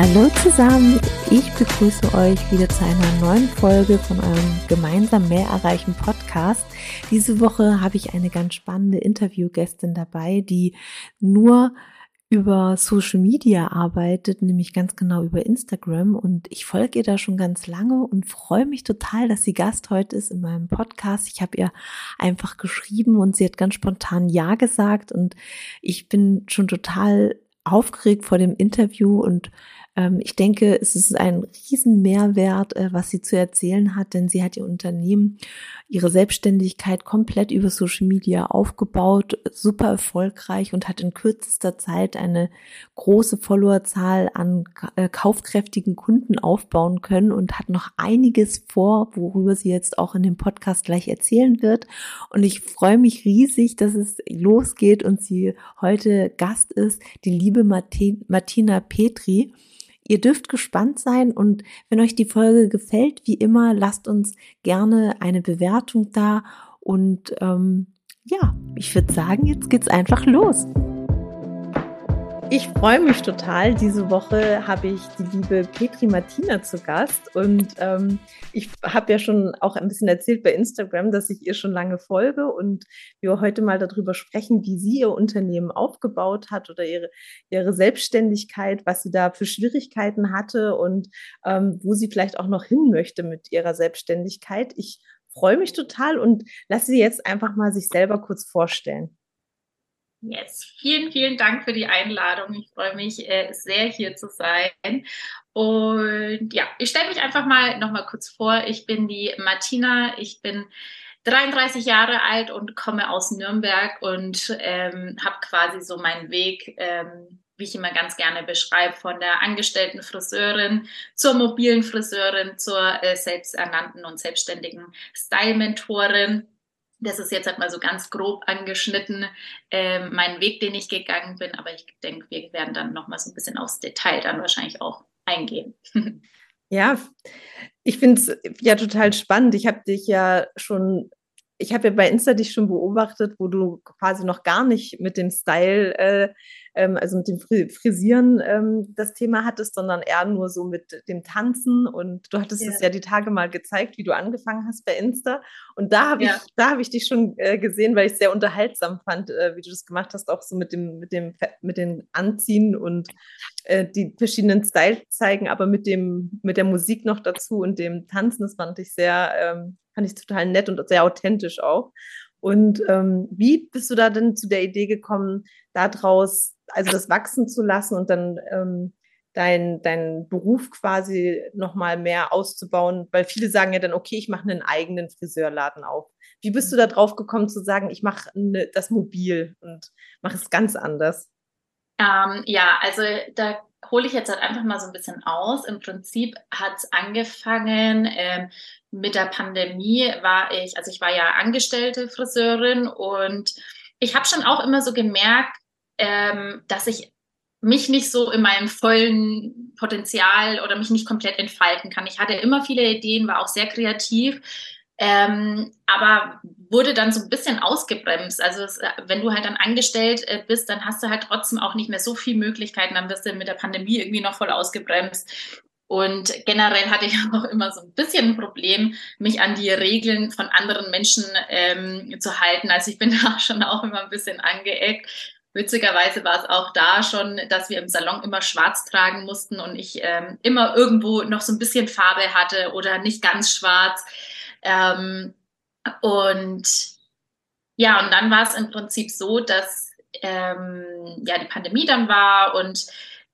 Hallo zusammen, ich begrüße euch wieder zu einer neuen Folge von eurem gemeinsam mehr erreichen Podcast. Diese Woche habe ich eine ganz spannende Interviewgästin dabei, die nur über Social Media arbeitet, nämlich ganz genau über Instagram und ich folge ihr da schon ganz lange und freue mich total, dass sie Gast heute ist in meinem Podcast. Ich habe ihr einfach geschrieben und sie hat ganz spontan Ja gesagt und ich bin schon total aufgeregt vor dem Interview und ich denke, es ist ein riesen Mehrwert, äh, was sie zu erzählen hat, denn sie hat ihr Unternehmen, ihre Selbstständigkeit komplett über Social Media aufgebaut, super erfolgreich und hat in kürzester Zeit eine große Followerzahl an äh, kaufkräftigen Kunden aufbauen können und hat noch einiges vor, worüber sie jetzt auch in dem Podcast gleich erzählen wird. Und ich freue mich riesig, dass es losgeht und sie heute Gast ist, die liebe Martina Petri. Ihr dürft gespannt sein und wenn euch die Folge gefällt, wie immer, lasst uns gerne eine Bewertung da und ähm, ja, ich würde sagen, jetzt geht's einfach los. Ich freue mich total. Diese Woche habe ich die liebe Petri Martina zu Gast und ähm, ich habe ja schon auch ein bisschen erzählt bei Instagram, dass ich ihr schon lange folge und wir heute mal darüber sprechen, wie sie ihr Unternehmen aufgebaut hat oder ihre, ihre Selbstständigkeit, was sie da für Schwierigkeiten hatte und ähm, wo sie vielleicht auch noch hin möchte mit ihrer Selbstständigkeit. Ich freue mich total und lasse sie jetzt einfach mal sich selber kurz vorstellen. Yes, vielen, vielen Dank für die Einladung. Ich freue mich äh, sehr, hier zu sein. Und ja, ich stelle mich einfach mal noch mal kurz vor. Ich bin die Martina. Ich bin 33 Jahre alt und komme aus Nürnberg und ähm, habe quasi so meinen Weg, ähm, wie ich immer ganz gerne beschreibe, von der angestellten Friseurin zur mobilen Friseurin, zur äh, selbsternannten und selbstständigen Style-Mentorin das ist jetzt halt mal so ganz grob angeschnitten, äh, mein Weg, den ich gegangen bin. Aber ich denke, wir werden dann noch mal so ein bisschen aufs Detail dann wahrscheinlich auch eingehen. Ja, ich finde es ja total spannend. Ich habe dich ja schon, ich habe ja bei Insta dich schon beobachtet, wo du quasi noch gar nicht mit dem Style äh, ähm, also mit dem Frisieren ähm, das Thema hattest, sondern eher nur so mit dem Tanzen. Und du hattest es ja. ja die Tage mal gezeigt, wie du angefangen hast bei Insta. Und da habe ja. ich, da habe ich dich schon äh, gesehen, weil ich es sehr unterhaltsam fand, äh, wie du das gemacht hast, auch so mit dem, mit dem, mit den Anziehen und äh, die verschiedenen Styles zeigen, aber mit dem, mit der Musik noch dazu und dem Tanzen, das fand ich sehr, ähm, fand ich total nett und sehr authentisch auch. Und ähm, wie bist du da denn zu der Idee gekommen, daraus also das wachsen zu lassen und dann ähm, dein, dein Beruf quasi nochmal mehr auszubauen, weil viele sagen ja dann, okay, ich mache einen eigenen Friseurladen auf. Wie bist du da drauf gekommen zu sagen, ich mache ne, das mobil und mache es ganz anders? Ähm, ja, also da hole ich jetzt halt einfach mal so ein bisschen aus. Im Prinzip hat es angefangen ähm, mit der Pandemie, war ich, also ich war ja angestellte Friseurin und ich habe schon auch immer so gemerkt, ähm, dass ich mich nicht so in meinem vollen Potenzial oder mich nicht komplett entfalten kann. Ich hatte immer viele Ideen, war auch sehr kreativ, ähm, aber wurde dann so ein bisschen ausgebremst. Also es, wenn du halt dann angestellt äh, bist, dann hast du halt trotzdem auch nicht mehr so viele Möglichkeiten. Dann wirst du mit der Pandemie irgendwie noch voll ausgebremst. Und generell hatte ich auch immer so ein bisschen ein Problem, mich an die Regeln von anderen Menschen ähm, zu halten. Also ich bin da schon auch immer ein bisschen angeeckt. Witzigerweise war es auch da schon, dass wir im Salon immer schwarz tragen mussten und ich ähm, immer irgendwo noch so ein bisschen Farbe hatte oder nicht ganz schwarz. Ähm, und ja, und dann war es im Prinzip so, dass ähm, ja die Pandemie dann war und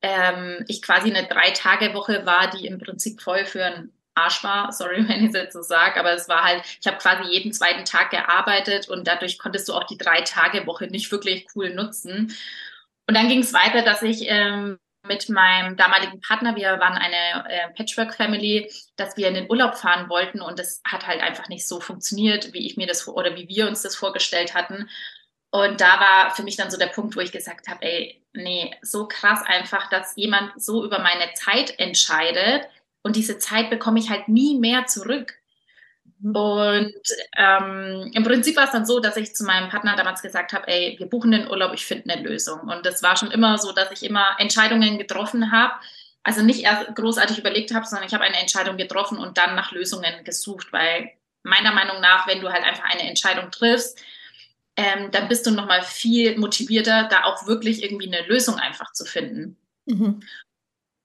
ähm, ich quasi eine Drei-Tage-Woche war, die im Prinzip voll für ein Arsch war, sorry, wenn ich es jetzt so sage, aber es war halt, ich habe quasi jeden zweiten Tag gearbeitet und dadurch konntest du auch die drei Tage Woche nicht wirklich cool nutzen. Und dann ging es weiter, dass ich ähm, mit meinem damaligen Partner, wir waren eine äh, Patchwork-Family, dass wir in den Urlaub fahren wollten und das hat halt einfach nicht so funktioniert, wie ich mir das oder wie wir uns das vorgestellt hatten. Und da war für mich dann so der Punkt, wo ich gesagt habe, ey, nee, so krass einfach, dass jemand so über meine Zeit entscheidet und diese Zeit bekomme ich halt nie mehr zurück. Mhm. Und ähm, im Prinzip war es dann so, dass ich zu meinem Partner damals gesagt habe, ey, wir buchen den Urlaub, ich finde eine Lösung. Und das war schon immer so, dass ich immer Entscheidungen getroffen habe, also nicht erst großartig überlegt habe, sondern ich habe eine Entscheidung getroffen und dann nach Lösungen gesucht, weil meiner Meinung nach, wenn du halt einfach eine Entscheidung triffst, ähm, dann bist du nochmal viel motivierter, da auch wirklich irgendwie eine Lösung einfach zu finden. Mhm.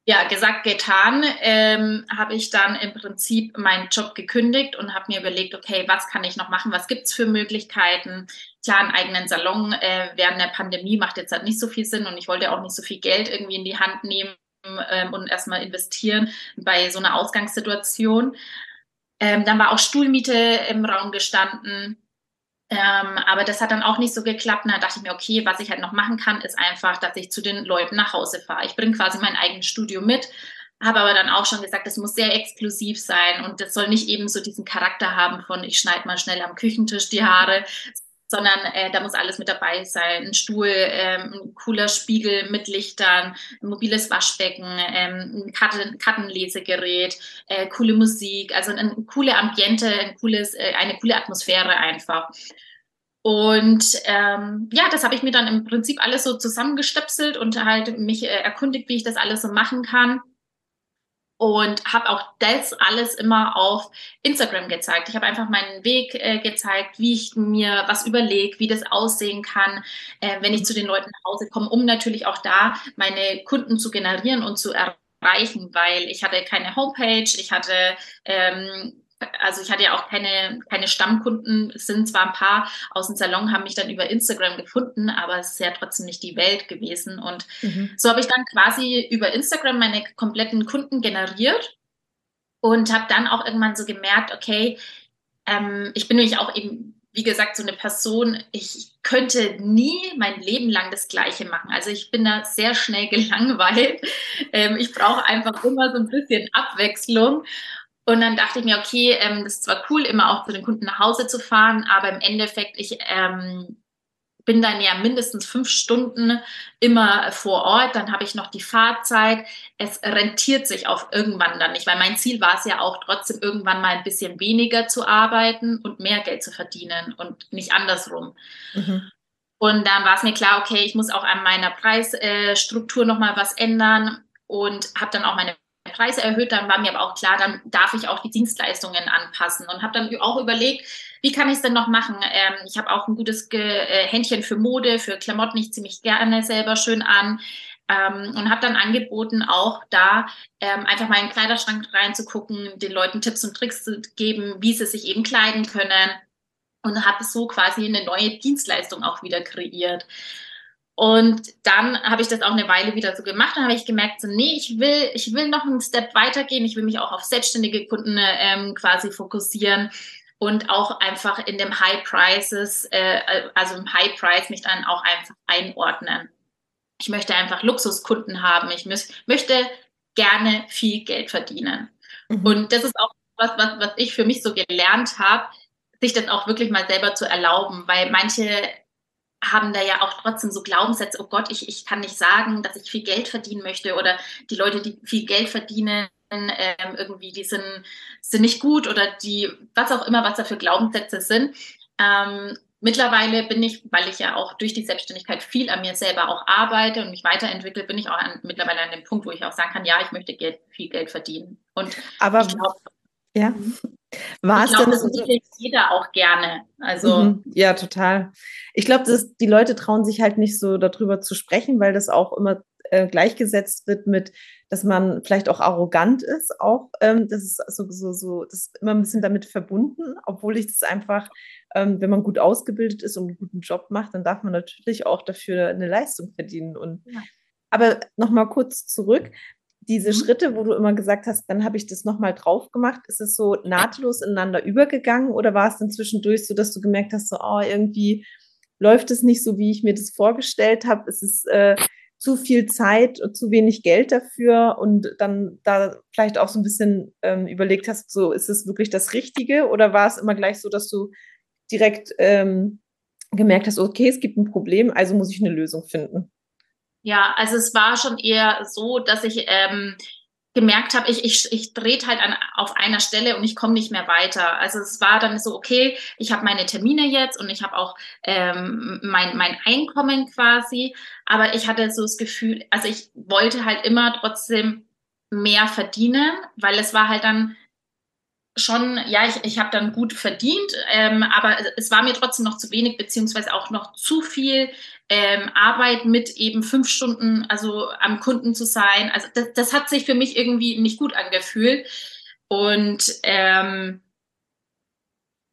Ja, gesagt, getan, ähm, habe ich dann im Prinzip meinen Job gekündigt und habe mir überlegt, okay, was kann ich noch machen, was gibt es für Möglichkeiten? Klar, einen eigenen Salon äh, während der Pandemie macht jetzt halt nicht so viel Sinn und ich wollte auch nicht so viel Geld irgendwie in die Hand nehmen ähm, und erstmal investieren bei so einer Ausgangssituation. Ähm, dann war auch Stuhlmiete im Raum gestanden. Ähm, aber das hat dann auch nicht so geklappt. Und da dachte ich mir, okay, was ich halt noch machen kann, ist einfach, dass ich zu den Leuten nach Hause fahre. Ich bringe quasi mein eigenes Studio mit, habe aber dann auch schon gesagt, das muss sehr exklusiv sein und das soll nicht eben so diesen Charakter haben von, ich schneide mal schnell am Küchentisch die Haare, sondern äh, da muss alles mit dabei sein. Ein Stuhl, ähm, ein cooler Spiegel mit Lichtern, ein mobiles Waschbecken, ähm, ein Karten Kartenlesegerät, äh, coole Musik, also ein, ein coole Ambiente, ein cooles, äh, eine coole Atmosphäre einfach. Und ähm, ja, das habe ich mir dann im Prinzip alles so zusammengestöpselt und halt mich äh, erkundigt, wie ich das alles so machen kann und habe auch das alles immer auf Instagram gezeigt. Ich habe einfach meinen Weg äh, gezeigt, wie ich mir was überlege, wie das aussehen kann, äh, wenn ich zu den Leuten nach Hause komme, um natürlich auch da meine Kunden zu generieren und zu erreichen, weil ich hatte keine Homepage, ich hatte ähm, also ich hatte ja auch keine, keine Stammkunden, es sind zwar ein paar aus dem Salon, haben mich dann über Instagram gefunden, aber es ist ja trotzdem nicht die Welt gewesen. Und mhm. so habe ich dann quasi über Instagram meine kompletten Kunden generiert und habe dann auch irgendwann so gemerkt, okay, ähm, ich bin nämlich auch eben, wie gesagt, so eine Person, ich könnte nie mein Leben lang das Gleiche machen. Also ich bin da sehr schnell gelangweilt. Ähm, ich brauche einfach immer so ein bisschen Abwechslung. Und dann dachte ich mir, okay, ähm, das ist zwar cool, immer auch zu den Kunden nach Hause zu fahren, aber im Endeffekt, ich ähm, bin dann ja mindestens fünf Stunden immer vor Ort, dann habe ich noch die Fahrzeit. Es rentiert sich auch irgendwann dann nicht, weil mein Ziel war es ja auch trotzdem irgendwann mal ein bisschen weniger zu arbeiten und mehr Geld zu verdienen und nicht andersrum. Mhm. Und dann war es mir klar, okay, ich muss auch an meiner Preisstruktur nochmal was ändern und habe dann auch meine Preise erhöht, dann war mir aber auch klar, dann darf ich auch die Dienstleistungen anpassen und habe dann auch überlegt, wie kann ich es denn noch machen? Ähm, ich habe auch ein gutes Ge äh, Händchen für Mode, für Klamotten, ich ziemlich gerne selber schön an. Ähm, und habe dann angeboten, auch da ähm, einfach mal in den Kleiderschrank reinzugucken, den Leuten Tipps und Tricks zu geben, wie sie sich eben kleiden können. Und habe so quasi eine neue Dienstleistung auch wieder kreiert. Und dann habe ich das auch eine Weile wieder so gemacht. Dann habe ich gemerkt, so, nee, ich will, ich will noch einen Step weitergehen. Ich will mich auch auf selbstständige Kunden ähm, quasi fokussieren und auch einfach in dem High Prices, äh, also im High Price mich dann auch einfach einordnen. Ich möchte einfach Luxuskunden haben. Ich muss, möchte gerne viel Geld verdienen. Mhm. Und das ist auch was, was, was ich für mich so gelernt habe, sich das auch wirklich mal selber zu erlauben, weil manche haben da ja auch trotzdem so Glaubenssätze, oh Gott, ich, ich kann nicht sagen, dass ich viel Geld verdienen möchte oder die Leute, die viel Geld verdienen, ähm, irgendwie, die sind, sind nicht gut oder die, was auch immer, was da für Glaubenssätze sind. Ähm, mittlerweile bin ich, weil ich ja auch durch die Selbstständigkeit viel an mir selber auch arbeite und mich weiterentwickle, bin ich auch an, mittlerweile an dem Punkt, wo ich auch sagen kann, ja, ich möchte Geld, viel Geld verdienen. Und Aber ich glaube, ja. War es denn das so? jeder auch gerne. Also mhm. ja, total. Ich glaube, die Leute trauen sich halt nicht so darüber zu sprechen, weil das auch immer äh, gleichgesetzt wird mit, dass man vielleicht auch arrogant ist. Auch ähm, das ist so, so, so, das ist immer ein bisschen damit verbunden, obwohl ich das einfach, ähm, wenn man gut ausgebildet ist und einen guten Job macht, dann darf man natürlich auch dafür eine Leistung verdienen. Und ja. aber nochmal kurz zurück diese mhm. Schritte, wo du immer gesagt hast, dann habe ich das nochmal drauf gemacht, ist es so nahtlos ineinander übergegangen oder war es dann zwischendurch so, dass du gemerkt hast, so, oh, irgendwie läuft es nicht so, wie ich mir das vorgestellt habe, es ist äh, zu viel Zeit und zu wenig Geld dafür und dann da vielleicht auch so ein bisschen ähm, überlegt hast, so, ist es wirklich das Richtige oder war es immer gleich so, dass du direkt ähm, gemerkt hast, okay, es gibt ein Problem, also muss ich eine Lösung finden? Ja, also es war schon eher so, dass ich ähm, gemerkt habe, ich, ich, ich drehe halt an, auf einer Stelle und ich komme nicht mehr weiter. Also es war dann so, okay, ich habe meine Termine jetzt und ich habe auch ähm, mein, mein Einkommen quasi, aber ich hatte so das Gefühl, also ich wollte halt immer trotzdem mehr verdienen, weil es war halt dann schon, ja, ich, ich habe dann gut verdient, ähm, aber es war mir trotzdem noch zu wenig, beziehungsweise auch noch zu viel ähm, Arbeit mit eben fünf Stunden, also am Kunden zu sein. Also das, das hat sich für mich irgendwie nicht gut angefühlt. Und ähm,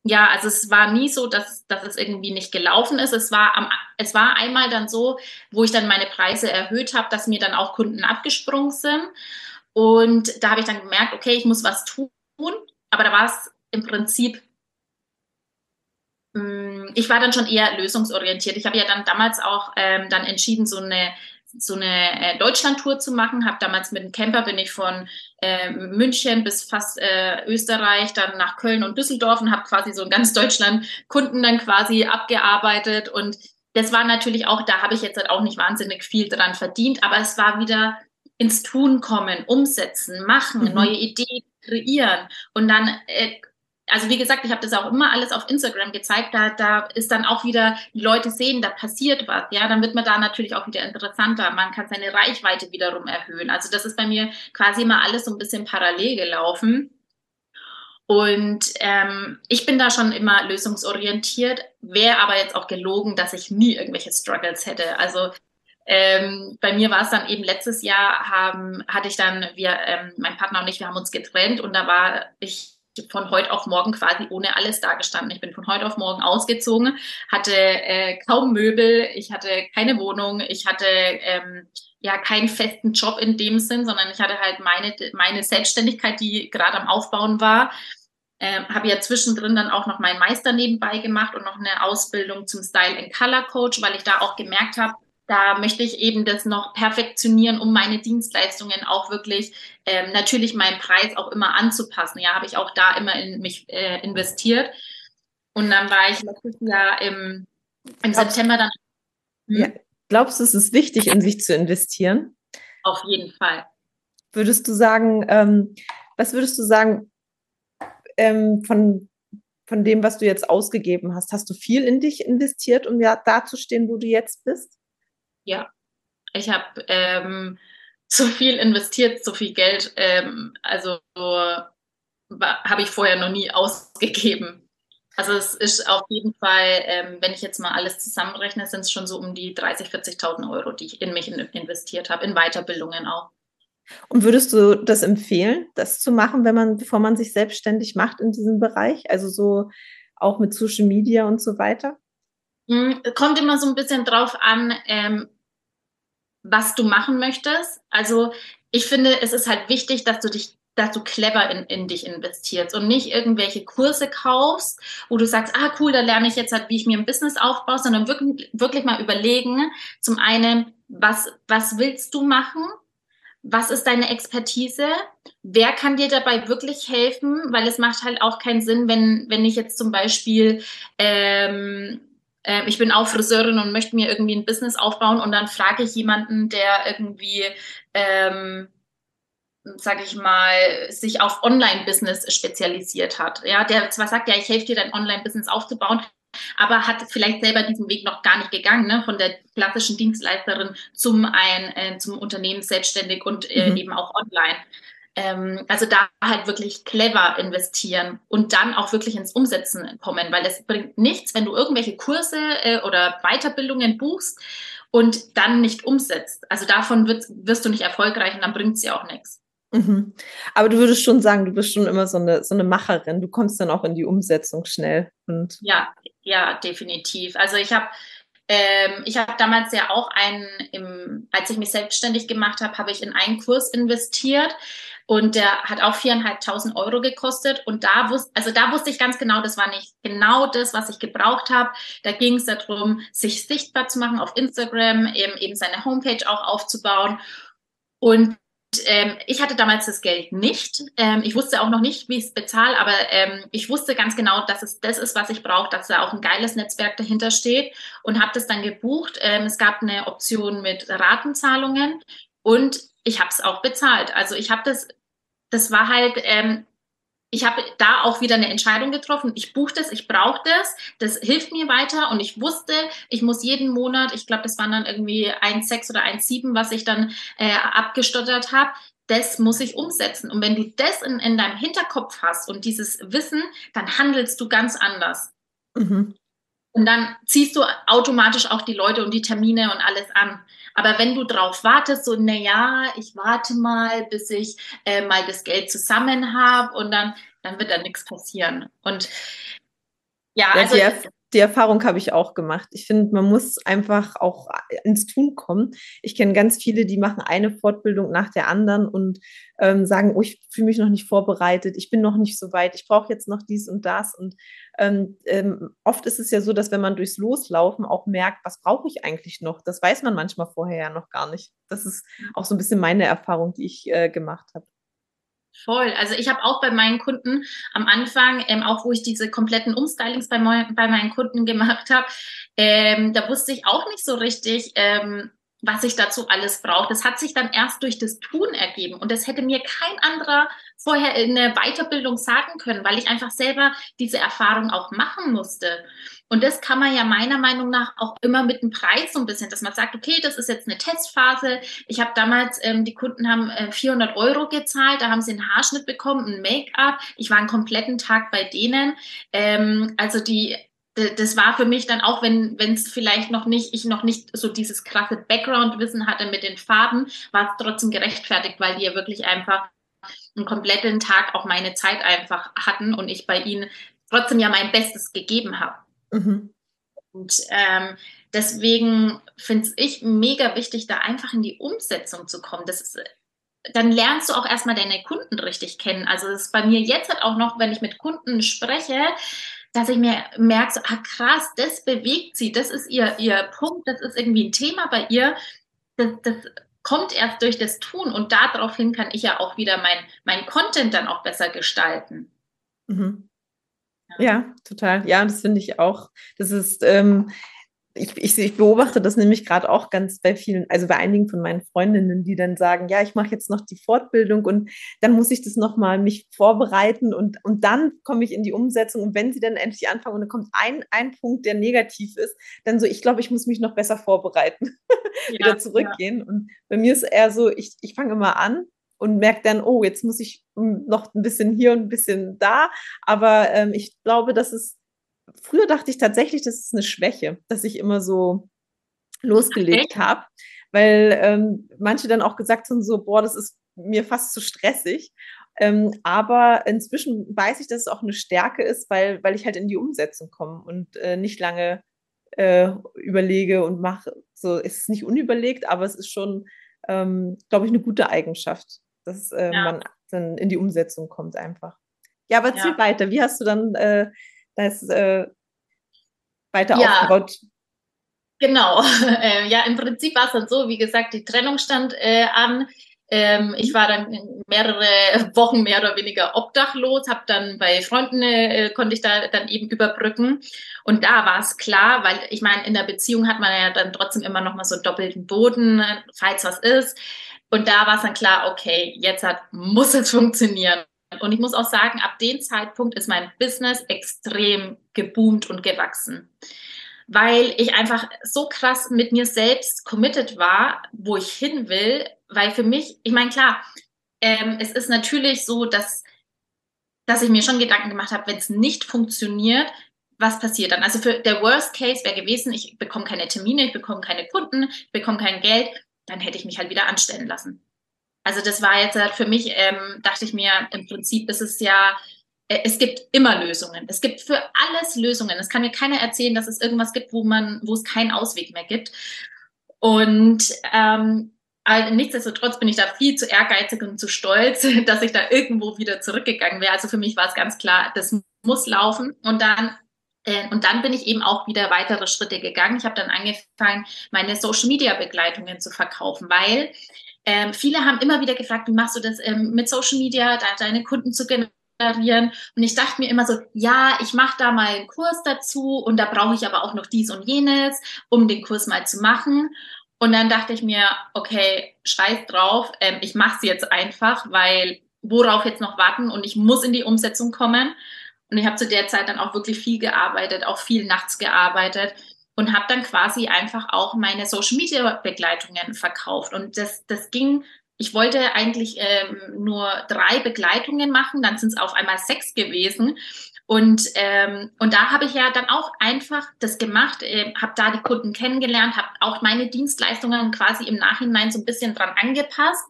ja, also es war nie so, dass, dass es irgendwie nicht gelaufen ist. Es war, am, es war einmal dann so, wo ich dann meine Preise erhöht habe, dass mir dann auch Kunden abgesprungen sind. Und da habe ich dann gemerkt, okay, ich muss was tun. Aber da war es im Prinzip, mh, mm, ich war dann schon eher lösungsorientiert. Ich habe ja dann damals auch ähm, dann entschieden, so eine so eine äh, Deutschlandtour zu machen. Habe damals mit dem Camper bin ich von äh, München bis fast äh, Österreich, dann nach Köln und Düsseldorf und habe quasi so in ganz Deutschland Kunden dann quasi abgearbeitet und das war natürlich auch, da habe ich jetzt halt auch nicht wahnsinnig viel dran verdient, aber es war wieder ins Tun kommen, umsetzen, machen, mhm. neue Ideen kreieren und dann äh, also wie gesagt, ich habe das auch immer alles auf Instagram gezeigt, da, da ist dann auch wieder, die Leute sehen, da passiert was, ja, dann wird man da natürlich auch wieder interessanter, man kann seine Reichweite wiederum erhöhen. Also das ist bei mir quasi immer alles so ein bisschen parallel gelaufen. Und ähm, ich bin da schon immer lösungsorientiert, wäre aber jetzt auch gelogen, dass ich nie irgendwelche Struggles hätte. Also ähm, bei mir war es dann eben letztes Jahr haben, hatte ich dann, wir, ähm, mein Partner und ich, wir haben uns getrennt und da war ich von heute auf morgen quasi ohne alles dagestanden. Ich bin von heute auf morgen ausgezogen, hatte äh, kaum Möbel, ich hatte keine Wohnung, ich hatte ähm, ja keinen festen Job in dem Sinn, sondern ich hatte halt meine, meine Selbstständigkeit, die gerade am Aufbauen war. Ähm, habe ja zwischendrin dann auch noch meinen Meister nebenbei gemacht und noch eine Ausbildung zum Style and Color Coach, weil ich da auch gemerkt habe, da möchte ich eben das noch perfektionieren, um meine Dienstleistungen auch wirklich ähm, natürlich meinen Preis auch immer anzupassen. Ja, habe ich auch da immer in mich äh, investiert. Und dann war ich letztes Jahr im, im September dann. Hm? Ja. Glaubst du, es ist wichtig, in sich zu investieren? Auf jeden Fall. Würdest du sagen, ähm, was würdest du sagen ähm, von, von dem, was du jetzt ausgegeben hast? Hast du viel in dich investiert, um ja dazustehen, wo du jetzt bist? Ja, ich habe ähm, zu viel investiert, zu viel Geld. Ähm, also habe ich vorher noch nie ausgegeben. Also es ist auf jeden Fall, ähm, wenn ich jetzt mal alles zusammenrechne, sind es schon so um die 30.000, 40.000 Euro, die ich in mich in, investiert habe, in Weiterbildungen auch. Und würdest du das empfehlen, das zu machen, wenn man, bevor man sich selbstständig macht in diesem Bereich? Also so auch mit Social Media und so weiter? Hm, kommt immer so ein bisschen drauf an, ähm, was du machen möchtest. Also ich finde, es ist halt wichtig, dass du dich dass du clever in, in dich investierst und nicht irgendwelche Kurse kaufst, wo du sagst, ah cool, da lerne ich jetzt halt, wie ich mir ein Business aufbaue, sondern wirklich, wirklich mal überlegen, zum einen, was, was willst du machen? Was ist deine Expertise? Wer kann dir dabei wirklich helfen? Weil es macht halt auch keinen Sinn, wenn, wenn ich jetzt zum Beispiel ähm, äh, ich bin auch Friseurin und möchte mir irgendwie ein Business aufbauen und dann frage ich jemanden, der irgendwie, ähm, sage ich mal, sich auf Online-Business spezialisiert hat. Ja, der zwar sagt, ja, ich helfe dir, dein Online-Business aufzubauen, aber hat vielleicht selber diesen Weg noch gar nicht gegangen, ne? von der klassischen Dienstleisterin zum ein, äh, zum Unternehmen selbstständig und äh, mhm. eben auch online. Ähm, also da halt wirklich clever investieren und dann auch wirklich ins Umsetzen kommen, weil es bringt nichts, wenn du irgendwelche Kurse äh, oder Weiterbildungen buchst und dann nicht umsetzt. Also davon wird, wirst du nicht erfolgreich und dann bringt dir auch nichts. Mhm. Aber du würdest schon sagen, du bist schon immer so eine, so eine Macherin. Du kommst dann auch in die Umsetzung schnell. Und ja, ja, definitiv. Also ich habe ähm, ich habe damals ja auch einen, im, als ich mich selbstständig gemacht habe, habe ich in einen Kurs investiert und der hat auch viereinhalbtausend Euro gekostet. Und da wusste, also da wusste ich ganz genau, das war nicht genau das, was ich gebraucht habe. Da ging es darum, sich sichtbar zu machen auf Instagram, eben, eben seine Homepage auch aufzubauen. Und ähm, ich hatte damals das Geld nicht. Ähm, ich wusste auch noch nicht, wie ich es bezahle, aber ähm, ich wusste ganz genau, dass es das ist, was ich brauche, dass da auch ein geiles Netzwerk dahinter steht und habe das dann gebucht. Ähm, es gab eine Option mit Ratenzahlungen und ich habe es auch bezahlt. Also ich habe das, das war halt, ähm, ich habe da auch wieder eine Entscheidung getroffen. Ich buche das, ich brauche das, das hilft mir weiter und ich wusste, ich muss jeden Monat, ich glaube, das waren dann irgendwie 1,6 oder 1,7, was ich dann äh, abgestottert habe. das muss ich umsetzen. Und wenn du das in, in deinem Hinterkopf hast und dieses Wissen, dann handelst du ganz anders. Mhm. Und dann ziehst du automatisch auch die Leute und die Termine und alles an. Aber wenn du drauf wartest, so, na ja, ich warte mal, bis ich äh, mal das Geld zusammen habe und dann, dann wird da nichts passieren. Und ja, also. Die, die Erfahrung habe ich auch gemacht. Ich finde, man muss einfach auch ins Tun kommen. Ich kenne ganz viele, die machen eine Fortbildung nach der anderen und ähm, sagen, oh, ich fühle mich noch nicht vorbereitet, ich bin noch nicht so weit, ich brauche jetzt noch dies und das. Und ähm, ähm, oft ist es ja so, dass wenn man durchs Loslaufen auch merkt, was brauche ich eigentlich noch, das weiß man manchmal vorher ja noch gar nicht. Das ist auch so ein bisschen meine Erfahrung, die ich äh, gemacht habe. Voll. Also ich habe auch bei meinen Kunden am Anfang, ähm, auch wo ich diese kompletten Umstylings bei, bei meinen Kunden gemacht habe, ähm, da wusste ich auch nicht so richtig, ähm, was ich dazu alles brauche. Das hat sich dann erst durch das Tun ergeben und das hätte mir kein anderer vorher in der Weiterbildung sagen können, weil ich einfach selber diese Erfahrung auch machen musste. Und das kann man ja meiner Meinung nach auch immer mit dem Preis so ein bisschen, dass man sagt, okay, das ist jetzt eine Testphase. Ich habe damals, ähm, die Kunden haben äh, 400 Euro gezahlt, da haben sie einen Haarschnitt bekommen, ein Make-up. Ich war einen kompletten Tag bei denen. Ähm, also die das war für mich dann auch, wenn wenn es vielleicht noch nicht, ich noch nicht so dieses krasse Background-Wissen hatte mit den Farben, war es trotzdem gerechtfertigt, weil die ja wirklich einfach einen kompletten Tag auch meine Zeit einfach hatten und ich bei ihnen trotzdem ja mein Bestes gegeben habe. Mhm. Und ähm, deswegen finde ich mega wichtig, da einfach in die Umsetzung zu kommen. Das ist, dann lernst du auch erstmal deine Kunden richtig kennen. Also das ist bei mir jetzt halt auch noch, wenn ich mit Kunden spreche, dass ich mir merke, so, ah krass, das bewegt sie, das ist ihr, ihr Punkt, das ist irgendwie ein Thema bei ihr. Das, das kommt erst durch das Tun und daraufhin kann ich ja auch wieder mein, mein Content dann auch besser gestalten. Mhm. Ja, total. Ja, das finde ich auch. Das ist, ähm, ich, ich, ich, beobachte das nämlich gerade auch ganz bei vielen, also bei einigen von meinen Freundinnen, die dann sagen, ja, ich mache jetzt noch die Fortbildung und dann muss ich das nochmal mich vorbereiten und, und dann komme ich in die Umsetzung und wenn sie dann endlich anfangen und dann kommt ein, ein Punkt, der negativ ist, dann so, ich glaube, ich muss mich noch besser vorbereiten, ja, wieder zurückgehen. Ja. Und bei mir ist eher so, ich, ich fange immer an und merke dann, oh, jetzt muss ich hm, noch ein bisschen hier und ein bisschen da. Aber ähm, ich glaube, dass es, früher dachte ich tatsächlich, das ist eine Schwäche, dass ich immer so losgelegt habe, weil ähm, manche dann auch gesagt haben, so, boah, das ist mir fast zu stressig. Ähm, aber inzwischen weiß ich, dass es auch eine Stärke ist, weil, weil ich halt in die Umsetzung komme und äh, nicht lange äh, überlege und mache. So ist es nicht unüberlegt, aber es ist schon, ähm, glaube ich, eine gute Eigenschaft dass äh, ja. man dann in die Umsetzung kommt einfach. Ja, aber erzähl ja. weiter. Wie hast du dann äh, das äh, weiter ja. aufgebaut? Genau. Äh, ja, im Prinzip war es dann so, wie gesagt, die Trennung stand äh, an. Ähm, ich war dann mehrere Wochen mehr oder weniger obdachlos, habe dann bei Freunden äh, konnte ich da dann eben überbrücken und da war es klar, weil ich meine in der Beziehung hat man ja dann trotzdem immer noch mal so einen doppelten Boden, falls was ist. Und da war es dann klar, okay, jetzt hat, muss es funktionieren. Und ich muss auch sagen, ab dem Zeitpunkt ist mein Business extrem geboomt und gewachsen. Weil ich einfach so krass mit mir selbst committed war, wo ich hin will. Weil für mich, ich meine, klar, ähm, es ist natürlich so, dass, dass ich mir schon Gedanken gemacht habe, wenn es nicht funktioniert, was passiert dann? Also für der Worst Case wäre gewesen, ich bekomme keine Termine, ich bekomme keine Kunden, ich bekomme kein Geld dann hätte ich mich halt wieder anstellen lassen. Also das war jetzt halt für mich, ähm, dachte ich mir, im Prinzip ist es ja, äh, es gibt immer Lösungen. Es gibt für alles Lösungen. Es kann mir keiner erzählen, dass es irgendwas gibt, wo man, wo es keinen Ausweg mehr gibt. Und ähm, nichtsdestotrotz bin ich da viel zu ehrgeizig und zu stolz, dass ich da irgendwo wieder zurückgegangen wäre. Also für mich war es ganz klar, das muss laufen. Und dann und dann bin ich eben auch wieder weitere Schritte gegangen. Ich habe dann angefangen, meine Social-Media-Begleitungen zu verkaufen, weil ähm, viele haben immer wieder gefragt, wie machst du das ähm, mit Social Media, da deine Kunden zu generieren? Und ich dachte mir immer so, ja, ich mache da mal einen Kurs dazu und da brauche ich aber auch noch dies und jenes, um den Kurs mal zu machen. Und dann dachte ich mir, okay, scheiß drauf, ähm, ich mache es jetzt einfach, weil worauf jetzt noch warten und ich muss in die Umsetzung kommen. Und ich habe zu der Zeit dann auch wirklich viel gearbeitet, auch viel nachts gearbeitet und habe dann quasi einfach auch meine Social Media Begleitungen verkauft. Und das, das ging ich wollte eigentlich ähm, nur drei Begleitungen machen, dann sind es auf einmal sechs gewesen. Und, ähm, und da habe ich ja dann auch einfach das gemacht, äh, habe da die Kunden kennengelernt, habe auch meine Dienstleistungen quasi im Nachhinein so ein bisschen dran angepasst.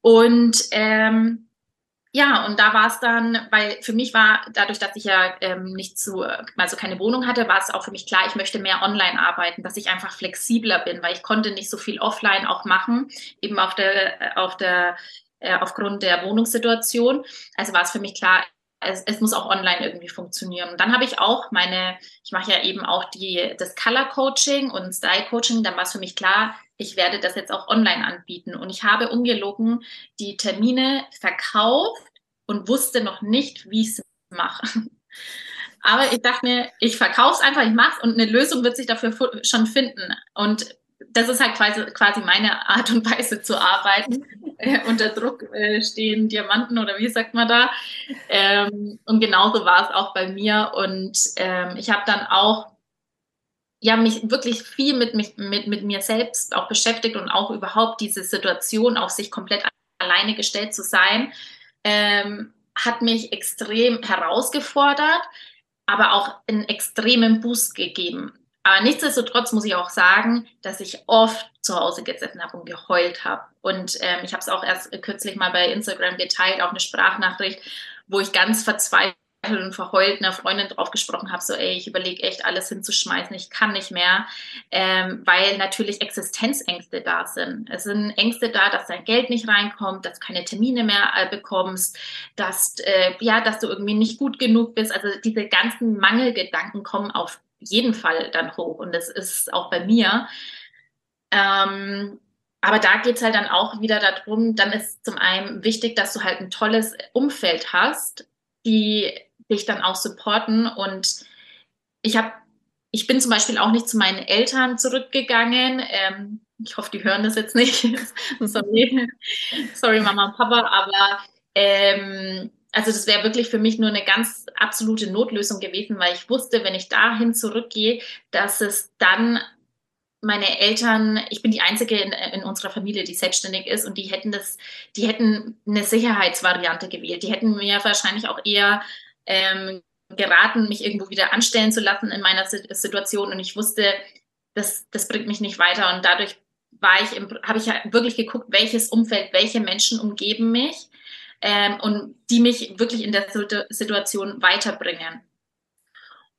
Und ähm, ja, und da war es dann, weil für mich war, dadurch, dass ich ja ähm, nicht zu, also keine Wohnung hatte, war es auch für mich klar, ich möchte mehr online arbeiten, dass ich einfach flexibler bin, weil ich konnte nicht so viel offline auch machen, eben auf der, auf der, äh, aufgrund der Wohnungssituation. Also war es für mich klar, es, es muss auch online irgendwie funktionieren. Und dann habe ich auch meine, ich mache ja eben auch die, das Color Coaching und Style Coaching, dann war es für mich klar, ich werde das jetzt auch online anbieten. Und ich habe ungelogen die Termine verkauft und wusste noch nicht, wie ich es mache. Aber ich dachte mir, ich verkaufe es einfach, ich mache es und eine Lösung wird sich dafür schon finden. Und das ist halt quasi, quasi meine Art und Weise zu arbeiten. Äh, unter Druck äh, stehen Diamanten oder wie sagt man da. Ähm, und genauso war es auch bei mir. Und ähm, ich habe dann auch ja, mich wirklich viel mit, mich, mit, mit mir selbst auch beschäftigt und auch überhaupt diese Situation, auch sich komplett alleine gestellt zu sein, ähm, hat mich extrem herausgefordert, aber auch einen extremen Boost gegeben. Aber nichtsdestotrotz muss ich auch sagen, dass ich oft zu Hause gesessen habe und geheult habe. Und ähm, ich habe es auch erst kürzlich mal bei Instagram geteilt, auch eine Sprachnachricht, wo ich ganz verzweifelt und verheult einer Freundin drauf gesprochen habe, so ey, ich überlege echt alles hinzuschmeißen, ich kann nicht mehr, ähm, weil natürlich Existenzängste da sind. Es sind Ängste da, dass dein Geld nicht reinkommt, dass du keine Termine mehr äh, bekommst, dass äh, ja, dass du irgendwie nicht gut genug bist. Also diese ganzen Mangelgedanken kommen auf jeden Fall dann hoch und das ist auch bei mir. Ähm, aber da geht es halt dann auch wieder darum, dann ist zum einen wichtig, dass du halt ein tolles Umfeld hast, die dich dann auch supporten. Und ich habe, ich bin zum Beispiel auch nicht zu meinen Eltern zurückgegangen. Ähm, ich hoffe, die hören das jetzt nicht. sorry. sorry, Mama und Papa, aber ähm, also das wäre wirklich für mich nur eine ganz absolute Notlösung gewesen, weil ich wusste, wenn ich dahin zurückgehe, dass es dann meine Eltern, ich bin die einzige in, in, unserer Familie, die selbstständig ist und die hätten das, die hätten eine Sicherheitsvariante gewählt. Die hätten mir wahrscheinlich auch eher ähm, geraten, mich irgendwo wieder anstellen zu lassen in meiner Situation. Und ich wusste, das, das bringt mich nicht weiter. Und dadurch war ich, habe ich wirklich geguckt, welches Umfeld, welche Menschen umgeben mich ähm, und die mich wirklich in der Situation weiterbringen.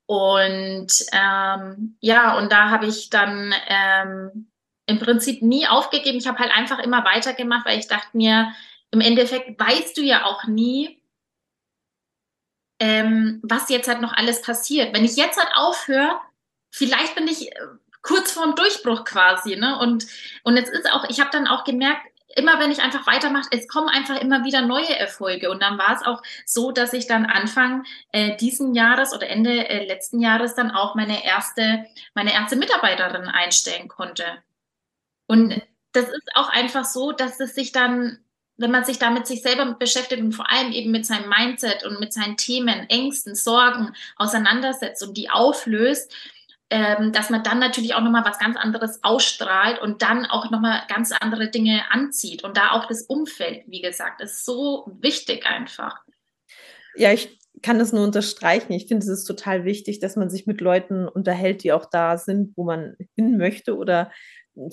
Und ähm, ja, und da habe ich dann ähm, im Prinzip nie aufgegeben. Ich habe halt einfach immer weitergemacht, weil ich dachte mir, im Endeffekt weißt du ja auch nie, ähm, was jetzt halt noch alles passiert. Wenn ich jetzt halt aufhöre, vielleicht bin ich äh, kurz vorm Durchbruch quasi, ne? Und, und es ist auch, ich habe dann auch gemerkt, immer wenn ich einfach weitermache, es kommen einfach immer wieder neue Erfolge. Und dann war es auch so, dass ich dann Anfang äh, diesen Jahres oder Ende äh, letzten Jahres dann auch meine erste, meine erste Mitarbeiterin einstellen konnte. Und das ist auch einfach so, dass es sich dann wenn man sich damit sich selber beschäftigt und vor allem eben mit seinem Mindset und mit seinen Themen, Ängsten, Sorgen auseinandersetzt und die auflöst, ähm, dass man dann natürlich auch nochmal was ganz anderes ausstrahlt und dann auch nochmal ganz andere Dinge anzieht. Und da auch das Umfeld, wie gesagt, ist so wichtig einfach. Ja, ich kann das nur unterstreichen. Ich finde, es ist total wichtig, dass man sich mit Leuten unterhält, die auch da sind, wo man hin möchte oder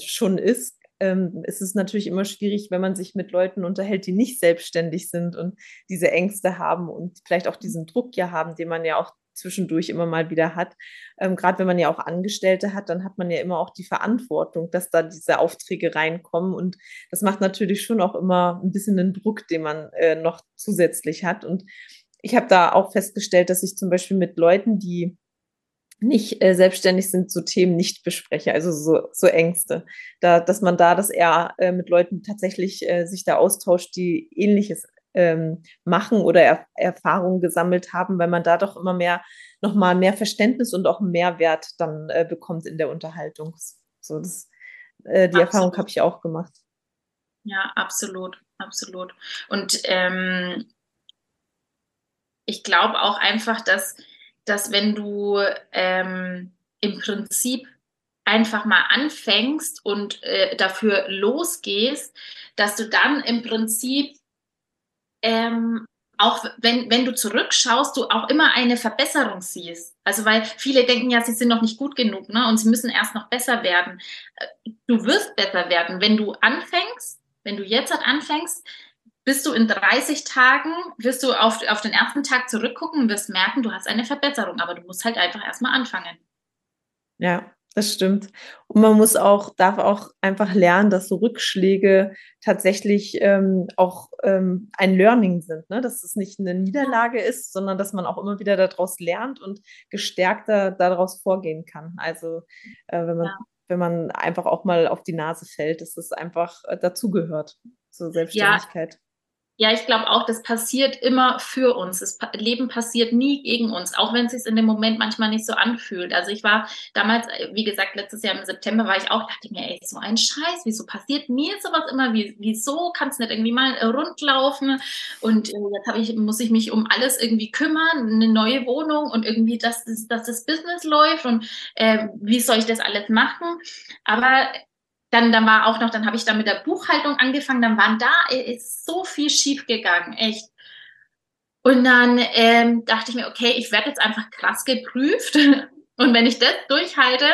schon ist ähm, es ist natürlich immer schwierig, wenn man sich mit Leuten unterhält, die nicht selbstständig sind und diese Ängste haben und vielleicht auch diesen Druck ja haben, den man ja auch zwischendurch immer mal wieder hat. Ähm, Gerade wenn man ja auch Angestellte hat, dann hat man ja immer auch die Verantwortung, dass da diese Aufträge reinkommen. Und das macht natürlich schon auch immer ein bisschen den Druck, den man äh, noch zusätzlich hat. Und ich habe da auch festgestellt, dass ich zum Beispiel mit Leuten, die nicht äh, selbstständig sind, so Themen nicht bespreche, also so, so Ängste. Da, dass man da das eher äh, mit Leuten tatsächlich äh, sich da austauscht, die ähnliches ähm, machen oder er Erfahrungen gesammelt haben, weil man da doch immer mehr, nochmal mehr Verständnis und auch Mehrwert dann äh, bekommt in der Unterhaltung. So, das, äh, die absolut. Erfahrung habe ich auch gemacht. Ja, absolut, absolut. Und ähm, ich glaube auch einfach, dass dass wenn du ähm, im Prinzip einfach mal anfängst und äh, dafür losgehst, dass du dann im Prinzip ähm, auch wenn, wenn du zurückschaust, du auch immer eine Verbesserung siehst. Also weil viele denken ja, sie sind noch nicht gut genug ne? und sie müssen erst noch besser werden. Äh, du wirst besser werden, wenn du anfängst, wenn du jetzt halt anfängst, bist du in 30 Tagen, wirst du auf, auf den ersten Tag zurückgucken und wirst merken, du hast eine Verbesserung, aber du musst halt einfach erstmal anfangen. Ja, das stimmt. Und man muss auch, darf auch einfach lernen, dass so Rückschläge tatsächlich ähm, auch ähm, ein Learning sind, ne? dass es nicht eine Niederlage ist, sondern dass man auch immer wieder daraus lernt und gestärkter daraus vorgehen kann. Also äh, wenn man ja. wenn man einfach auch mal auf die Nase fällt, dass es einfach äh, dazugehört zur Selbstständigkeit. Ja. Ja, ich glaube auch, das passiert immer für uns. Das Leben passiert nie gegen uns, auch wenn es sich in dem Moment manchmal nicht so anfühlt. Also ich war damals, äh, wie gesagt, letztes Jahr im September war ich auch, dachte mir, ey, so ein Scheiß, wieso passiert mir sowas immer? Wie, wieso kann es nicht irgendwie mal äh, rund laufen? Und äh, jetzt ich, muss ich mich um alles irgendwie kümmern, eine neue Wohnung und irgendwie, dass, dass das Business läuft und äh, wie soll ich das alles machen? Aber dann, dann war auch noch, dann habe ich da mit der Buchhaltung angefangen, dann waren da ist so viel schief gegangen, echt. Und dann ähm, dachte ich mir, okay, ich werde jetzt einfach krass geprüft. Und wenn ich das durchhalte,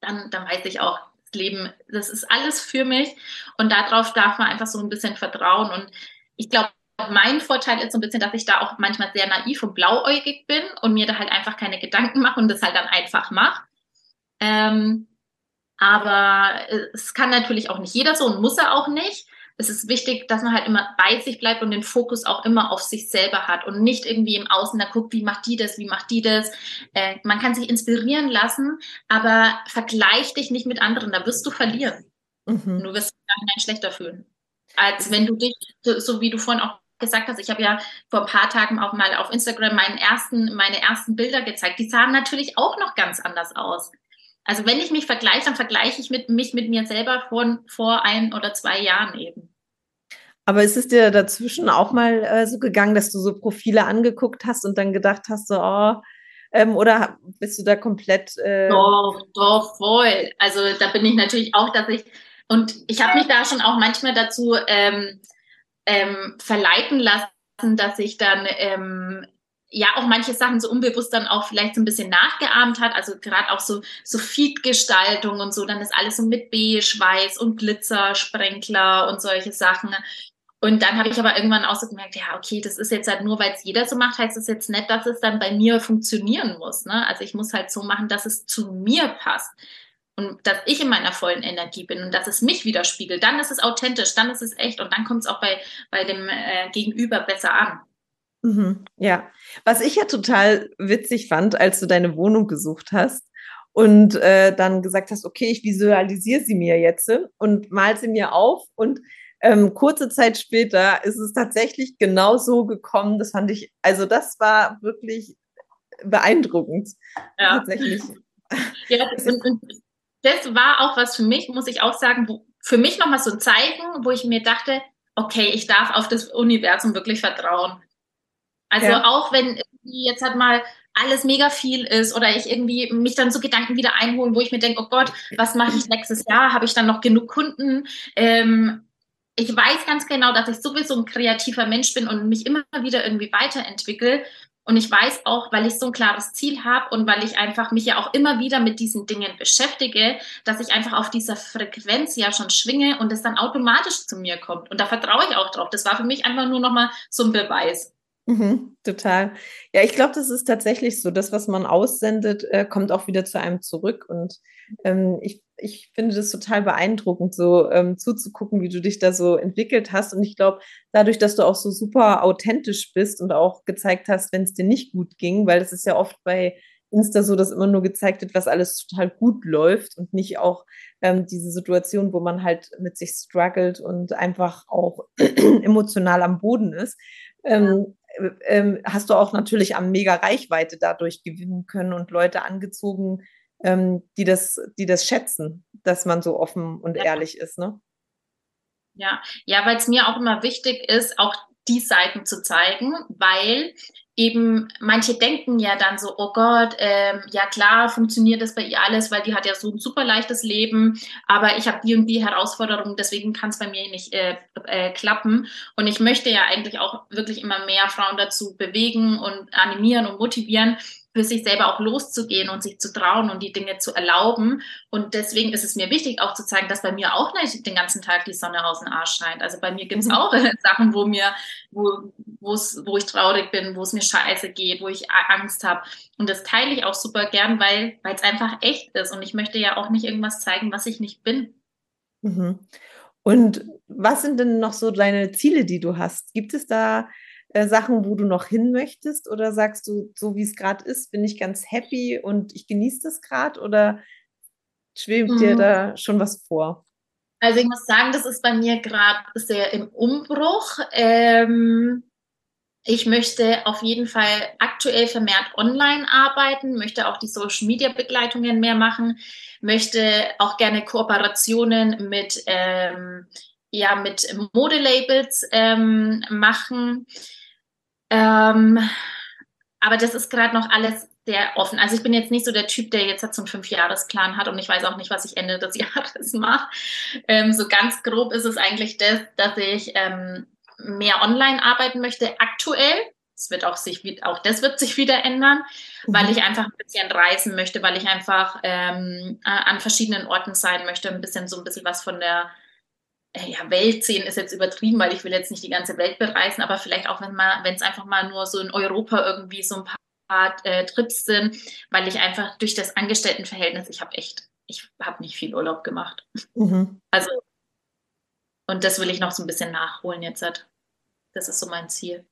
dann, dann weiß ich auch, das Leben, das ist alles für mich. Und darauf darf man einfach so ein bisschen vertrauen. Und ich glaube, mein Vorteil ist so ein bisschen, dass ich da auch manchmal sehr naiv und blauäugig bin und mir da halt einfach keine Gedanken mache und das halt dann einfach mache. Ähm, aber äh, es kann natürlich auch nicht jeder so und muss er auch nicht. Es ist wichtig, dass man halt immer bei sich bleibt und den Fokus auch immer auf sich selber hat und nicht irgendwie im Außen da guckt, wie macht die das, wie macht die das. Äh, man kann sich inspirieren lassen, aber vergleich dich nicht mit anderen, da wirst du verlieren. Mhm. Du wirst dich dann schlechter fühlen. Als wenn du dich, so, so wie du vorhin auch gesagt hast, ich habe ja vor ein paar Tagen auch mal auf Instagram meinen ersten, meine ersten Bilder gezeigt. Die sahen natürlich auch noch ganz anders aus. Also wenn ich mich vergleiche, dann vergleiche ich mit, mich mit mir selber vor, vor ein oder zwei Jahren eben. Aber ist es dir dazwischen auch mal äh, so gegangen, dass du so Profile angeguckt hast und dann gedacht hast, so, oh, ähm, oder bist du da komplett. Äh doch, doch, voll. Also da bin ich natürlich auch, dass ich, und ich habe mich da schon auch manchmal dazu ähm, ähm, verleiten lassen, dass ich dann ähm, ja auch manche Sachen so unbewusst dann auch vielleicht so ein bisschen nachgeahmt hat. Also gerade auch so, so Feed-Gestaltung und so, dann ist alles so mit Beige, Weiß und Glitzer, Sprenkler und solche Sachen. Und dann habe ich aber irgendwann auch so gemerkt, ja, okay, das ist jetzt halt nur, weil es jeder so macht, heißt es jetzt nicht, dass es dann bei mir funktionieren muss. Ne? Also ich muss halt so machen, dass es zu mir passt und dass ich in meiner vollen Energie bin und dass es mich widerspiegelt. Dann ist es authentisch, dann ist es echt und dann kommt es auch bei, bei dem äh, Gegenüber besser an. Mhm, ja, was ich ja total witzig fand, als du deine Wohnung gesucht hast und äh, dann gesagt hast, okay, ich visualisiere sie mir jetzt und mal sie mir auf und ähm, kurze Zeit später ist es tatsächlich genau so gekommen. Das fand ich, also das war wirklich beeindruckend. Ja. Tatsächlich. Ja, und, und das war auch was für mich, muss ich auch sagen, wo, für mich nochmal so ein Zeichen, wo ich mir dachte, okay, ich darf auf das Universum wirklich vertrauen. Also ja. auch wenn jetzt halt mal alles mega viel ist oder ich irgendwie mich dann so Gedanken wieder einholen, wo ich mir denke, oh Gott, was mache ich nächstes Jahr? Habe ich dann noch genug Kunden? Ähm, ich weiß ganz genau, dass ich sowieso ein kreativer Mensch bin und mich immer wieder irgendwie weiterentwickle. Und ich weiß auch, weil ich so ein klares Ziel habe und weil ich einfach mich ja auch immer wieder mit diesen Dingen beschäftige, dass ich einfach auf dieser Frequenz ja schon schwinge und es dann automatisch zu mir kommt. Und da vertraue ich auch drauf. Das war für mich einfach nur nochmal so ein Beweis. Mhm, total. Ja, ich glaube, das ist tatsächlich so. Das, was man aussendet, äh, kommt auch wieder zu einem zurück. Und ähm, ich, ich finde das total beeindruckend, so ähm, zuzugucken, wie du dich da so entwickelt hast. Und ich glaube, dadurch, dass du auch so super authentisch bist und auch gezeigt hast, wenn es dir nicht gut ging, weil das ist ja oft bei Insta so, dass immer nur gezeigt wird, was alles total gut läuft und nicht auch ähm, diese Situation, wo man halt mit sich struggelt und einfach auch emotional am Boden ist. Ähm, ähm, hast du auch natürlich am mega Reichweite dadurch gewinnen können und Leute angezogen, ähm, die das, die das schätzen, dass man so offen und ja. ehrlich ist, ne? Ja, ja, weil es mir auch immer wichtig ist, auch die Seiten zu zeigen, weil eben manche denken ja dann so, oh Gott, ähm, ja klar, funktioniert das bei ihr alles, weil die hat ja so ein super leichtes Leben, aber ich habe die und die Herausforderungen, deswegen kann es bei mir nicht äh, äh, klappen. Und ich möchte ja eigentlich auch wirklich immer mehr Frauen dazu bewegen und animieren und motivieren, für sich selber auch loszugehen und sich zu trauen und die Dinge zu erlauben. Und deswegen ist es mir wichtig, auch zu zeigen, dass bei mir auch nicht den ganzen Tag die Sonne aus dem Arsch scheint. Also bei mir gibt es mhm. auch Sachen, wo mir, wo, wo ich traurig bin, wo es mir scheiße geht, wo ich Angst habe. Und das teile ich auch super gern, weil es einfach echt ist. Und ich möchte ja auch nicht irgendwas zeigen, was ich nicht bin. Mhm. Und was sind denn noch so deine Ziele, die du hast? Gibt es da äh, Sachen, wo du noch hin möchtest? Oder sagst du, so wie es gerade ist, bin ich ganz happy und ich genieße das gerade? Oder schwebt mhm. dir da schon was vor? Also ich muss sagen, das ist bei mir gerade sehr im Umbruch. Ähm, ich möchte auf jeden Fall aktuell vermehrt online arbeiten, möchte auch die Social Media Begleitungen mehr machen, möchte auch gerne Kooperationen mit ähm, ja mit Modelabels ähm, machen. Ähm, aber das ist gerade noch alles sehr offen. Also ich bin jetzt nicht so der Typ, der jetzt so einen Fünfjahresplan hat und ich weiß auch nicht, was ich Ende des Jahres mache. Ähm, so ganz grob ist es eigentlich das, dass ich ähm, mehr online arbeiten möchte aktuell. Das wird auch sich, auch das wird sich wieder ändern, mhm. weil ich einfach ein bisschen reisen möchte, weil ich einfach ähm, an verschiedenen Orten sein möchte, ein bisschen so ein bisschen was von der ja, Welt sehen ist jetzt übertrieben, weil ich will jetzt nicht die ganze Welt bereisen, aber vielleicht auch, wenn man, wenn es einfach mal nur so in Europa irgendwie so ein paar äh, Trips sind, weil ich einfach durch das Angestelltenverhältnis, ich habe echt, ich habe nicht viel Urlaub gemacht. Mhm. Also, und das will ich noch so ein bisschen nachholen jetzt. Das ist so mein Ziel.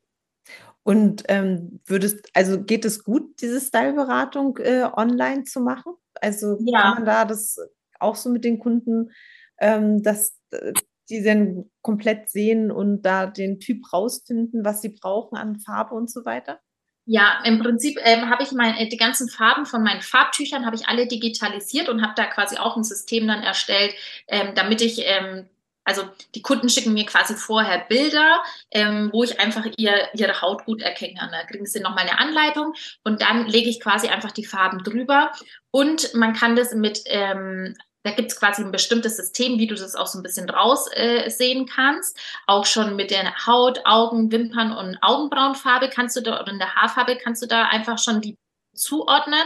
Und ähm, würdest, also geht es gut, diese Styleberatung äh, online zu machen? Also ja. kann man da das auch so mit den Kunden, ähm, dass äh, die dann komplett sehen und da den Typ rausfinden, was sie brauchen an Farbe und so weiter? Ja, im Prinzip ähm, habe ich mein, äh, die ganzen Farben von meinen Farbtüchern habe ich alle digitalisiert und habe da quasi auch ein System dann erstellt, ähm, damit ich ähm, also die Kunden schicken mir quasi vorher Bilder, ähm, wo ich einfach ihr, ihre Haut gut erkennen kann. Da kriegen sie nochmal eine Anleitung und dann lege ich quasi einfach die Farben drüber. Und man kann das mit ähm, da gibt es quasi ein bestimmtes System, wie du das auch so ein bisschen raussehen äh, kannst. Auch schon mit der Haut, Augen, Wimpern und Augenbrauenfarbe kannst du da, oder in der Haarfarbe kannst du da einfach schon die zuordnen.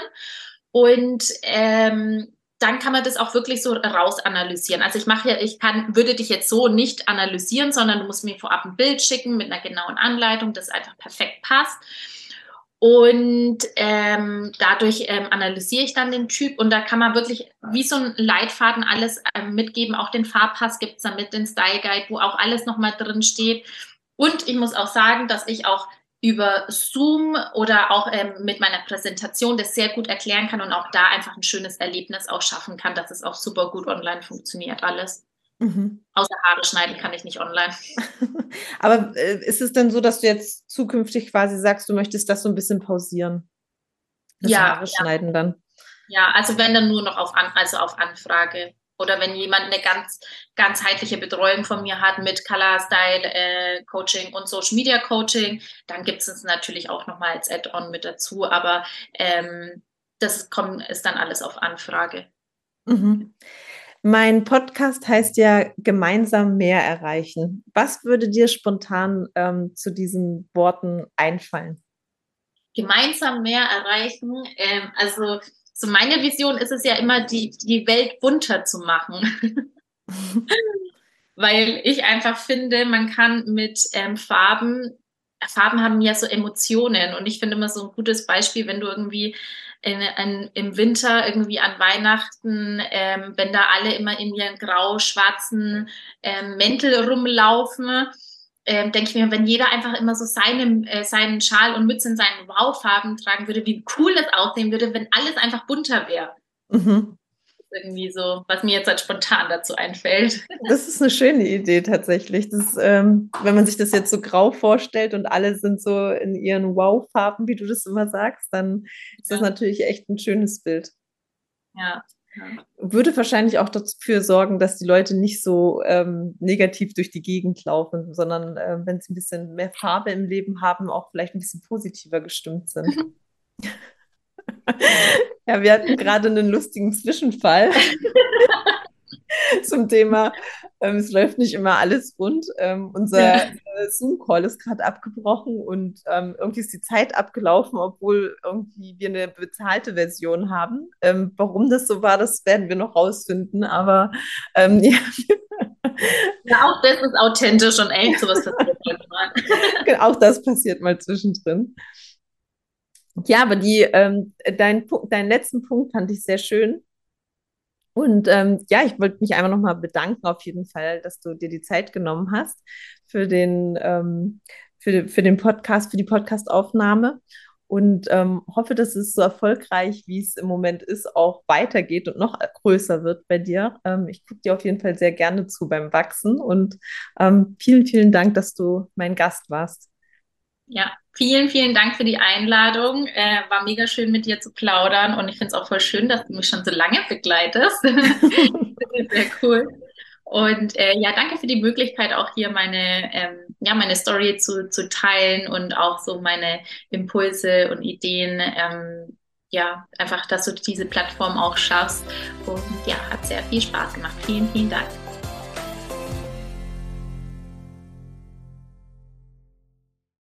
Und ähm, dann kann man das auch wirklich so rausanalysieren. Also ich mache ja, ich kann, würde dich jetzt so nicht analysieren, sondern du musst mir vorab ein Bild schicken mit einer genauen Anleitung, das einfach perfekt passt. Und ähm, dadurch ähm, analysiere ich dann den Typ und da kann man wirklich wie so ein Leitfaden alles ähm, mitgeben. Auch den Farbpass gibt es damit, den Style Guide, wo auch alles nochmal drin steht. Und ich muss auch sagen, dass ich auch über Zoom oder auch ähm, mit meiner Präsentation das sehr gut erklären kann und auch da einfach ein schönes Erlebnis auch schaffen kann, dass es auch super gut online funktioniert alles. Mhm. Außer Haare schneiden kann ich nicht online. Aber äh, ist es denn so, dass du jetzt zukünftig quasi sagst, du möchtest das so ein bisschen pausieren? Das ja. Haare schneiden ja. dann. Ja, also wenn dann nur noch auf, An also auf Anfrage. Oder wenn jemand eine ganz ganzheitliche Betreuung von mir hat mit Color Style äh, Coaching und Social Media Coaching, dann gibt es es natürlich auch nochmal als Add-on mit dazu. Aber ähm, das kommt, ist dann alles auf Anfrage. Mhm. Mein Podcast heißt ja gemeinsam mehr erreichen. Was würde dir spontan ähm, zu diesen Worten einfallen? Gemeinsam mehr erreichen. Ähm, also so meine Vision ist es ja immer, die, die Welt bunter zu machen. Weil ich einfach finde, man kann mit ähm, Farben, Farben haben ja so Emotionen und ich finde immer so ein gutes Beispiel, wenn du irgendwie in, in, im Winter irgendwie an Weihnachten, ähm, wenn da alle immer in ihren grau-schwarzen ähm, Mäntel rumlaufen, ähm, denke ich mir, wenn jeder einfach immer so seine, äh, seinen Schal und Mütze in seinen Wow-Farben tragen würde, wie cool es aussehen würde, wenn alles einfach bunter wäre. Mhm irgendwie so, was mir jetzt halt spontan dazu einfällt. Das ist eine schöne Idee tatsächlich. Das, ähm, wenn man sich das jetzt so grau vorstellt und alle sind so in ihren Wow-Farben, wie du das immer sagst, dann ist ja. das natürlich echt ein schönes Bild. Ja. Würde wahrscheinlich auch dafür sorgen, dass die Leute nicht so ähm, negativ durch die Gegend laufen, sondern äh, wenn sie ein bisschen mehr Farbe im Leben haben, auch vielleicht ein bisschen positiver gestimmt sind. ja, wir hatten gerade einen lustigen Zwischenfall zum Thema, ähm, es läuft nicht immer alles rund. Ähm, unser. Äh, Zoom-Call ist gerade abgebrochen und ähm, irgendwie ist die Zeit abgelaufen, obwohl irgendwie wir eine bezahlte Version haben. Ähm, warum das so war, das werden wir noch rausfinden, aber ähm, ja. ja. auch das ist authentisch und echt, sowas passiert manchmal. Genau, auch das passiert mal zwischendrin. Ja, aber die, ähm, dein, deinen letzten Punkt fand ich sehr schön. Und ähm, ja, ich wollte mich einfach nochmal bedanken, auf jeden Fall, dass du dir die Zeit genommen hast für den, ähm, für, für den Podcast, für die Podcastaufnahme. Und ähm, hoffe, dass es so erfolgreich, wie es im Moment ist, auch weitergeht und noch größer wird bei dir. Ähm, ich gucke dir auf jeden Fall sehr gerne zu beim Wachsen und ähm, vielen, vielen Dank, dass du mein Gast warst. Ja, vielen, vielen Dank für die Einladung. Äh, war mega schön mit dir zu plaudern und ich finde es auch voll schön, dass du mich schon so lange begleitest. sehr cool. Und äh, ja, danke für die Möglichkeit, auch hier meine, ähm, ja, meine Story zu, zu teilen und auch so meine Impulse und Ideen. Ähm, ja, einfach, dass du diese Plattform auch schaffst. Und ja, hat sehr viel Spaß gemacht. Vielen, vielen Dank.